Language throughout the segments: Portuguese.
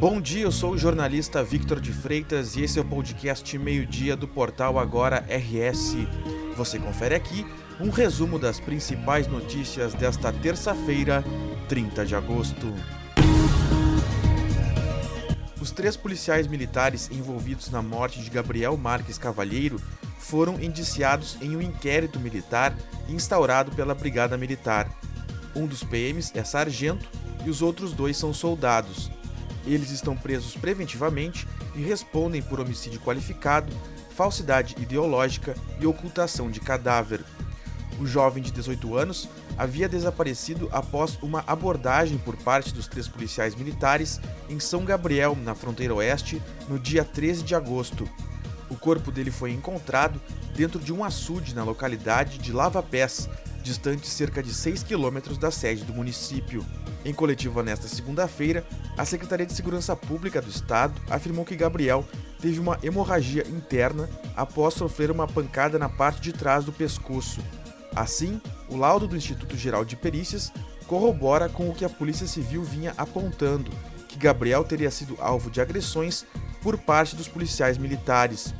Bom dia, eu sou o jornalista Victor de Freitas e esse é o podcast Meio-Dia do portal Agora RS. Você confere aqui um resumo das principais notícias desta terça-feira, 30 de agosto. Os três policiais militares envolvidos na morte de Gabriel Marques Cavalheiro foram indiciados em um inquérito militar instaurado pela Brigada Militar. Um dos PMs é sargento e os outros dois são soldados. Eles estão presos preventivamente e respondem por homicídio qualificado, falsidade ideológica e ocultação de cadáver. O jovem de 18 anos havia desaparecido após uma abordagem por parte dos três policiais militares em São Gabriel, na fronteira oeste, no dia 13 de agosto. O corpo dele foi encontrado dentro de um açude na localidade de Lava Pés, distante cerca de 6 quilômetros da sede do município. Em coletiva nesta segunda-feira, a Secretaria de Segurança Pública do Estado afirmou que Gabriel teve uma hemorragia interna após sofrer uma pancada na parte de trás do pescoço. Assim, o laudo do Instituto Geral de Perícias corrobora com o que a Polícia Civil vinha apontando, que Gabriel teria sido alvo de agressões por parte dos policiais militares.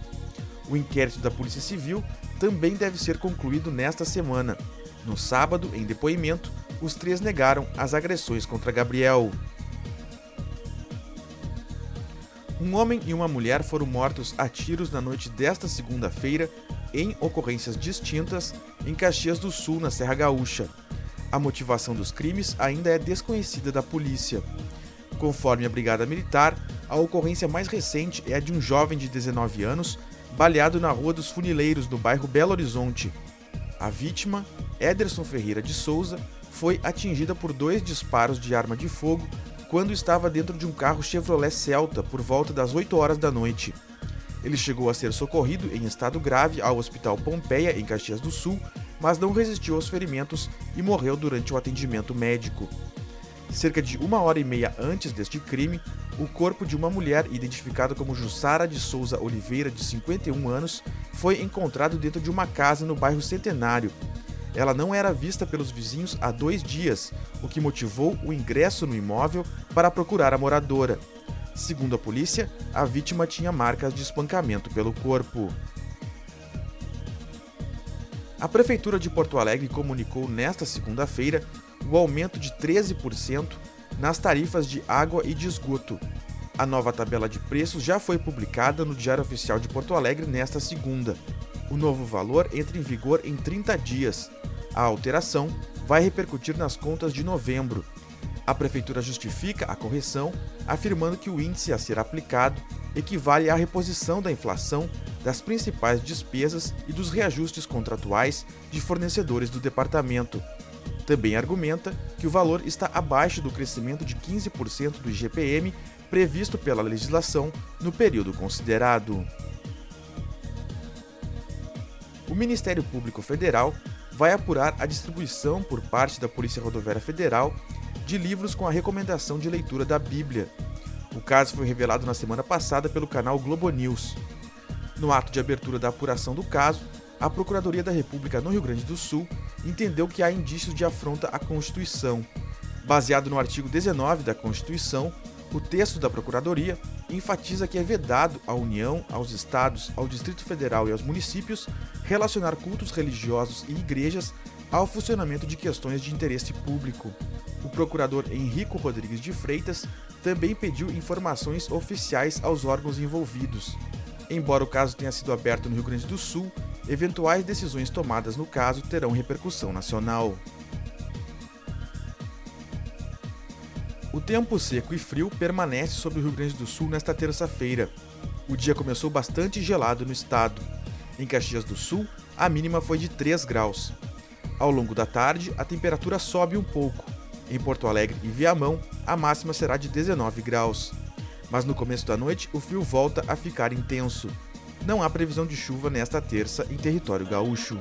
O inquérito da Polícia Civil também deve ser concluído nesta semana. No sábado, em depoimento, os três negaram as agressões contra Gabriel. Um homem e uma mulher foram mortos a tiros na noite desta segunda-feira em ocorrências distintas em Caxias do Sul, na Serra Gaúcha. A motivação dos crimes ainda é desconhecida da polícia. Conforme a Brigada Militar, a ocorrência mais recente é a de um jovem de 19 anos baleado na Rua dos Funileiros, no bairro Belo Horizonte. A vítima, Ederson Ferreira de Souza, foi atingida por dois disparos de arma de fogo quando estava dentro de um carro Chevrolet Celta por volta das 8 horas da noite. Ele chegou a ser socorrido em estado grave ao Hospital Pompeia, em Caxias do Sul, mas não resistiu aos ferimentos e morreu durante o atendimento médico. Cerca de uma hora e meia antes deste crime, o corpo de uma mulher identificada como Jussara de Souza Oliveira, de 51 anos, foi encontrado dentro de uma casa no bairro Centenário. Ela não era vista pelos vizinhos há dois dias, o que motivou o ingresso no imóvel para procurar a moradora. Segundo a polícia, a vítima tinha marcas de espancamento pelo corpo. A Prefeitura de Porto Alegre comunicou nesta segunda-feira o aumento de 13% nas tarifas de água e de esgoto. A nova tabela de preços já foi publicada no Diário Oficial de Porto Alegre nesta segunda. O novo valor entra em vigor em 30 dias. A alteração vai repercutir nas contas de novembro. A Prefeitura justifica a correção, afirmando que o índice a ser aplicado equivale à reposição da inflação das principais despesas e dos reajustes contratuais de fornecedores do departamento. Também argumenta que o valor está abaixo do crescimento de 15% do IGPM previsto pela legislação no período considerado. Ministério Público Federal vai apurar a distribuição por parte da Polícia Rodoviária Federal de livros com a recomendação de leitura da Bíblia. O caso foi revelado na semana passada pelo canal Globo News. No ato de abertura da apuração do caso, a Procuradoria da República no Rio Grande do Sul entendeu que há indícios de afronta à Constituição. Baseado no artigo 19 da Constituição, o texto da Procuradoria enfatiza que é vedado à União, aos Estados, ao Distrito Federal e aos municípios relacionar cultos religiosos e igrejas ao funcionamento de questões de interesse público. O procurador Henrico Rodrigues de Freitas também pediu informações oficiais aos órgãos envolvidos. Embora o caso tenha sido aberto no Rio Grande do Sul, eventuais decisões tomadas no caso terão repercussão nacional. O tempo seco e frio permanece sobre o Rio Grande do Sul nesta terça-feira. O dia começou bastante gelado no estado. Em Caxias do Sul, a mínima foi de 3 graus. Ao longo da tarde, a temperatura sobe um pouco. Em Porto Alegre e Viamão, a máxima será de 19 graus. Mas no começo da noite, o frio volta a ficar intenso. Não há previsão de chuva nesta terça em território gaúcho.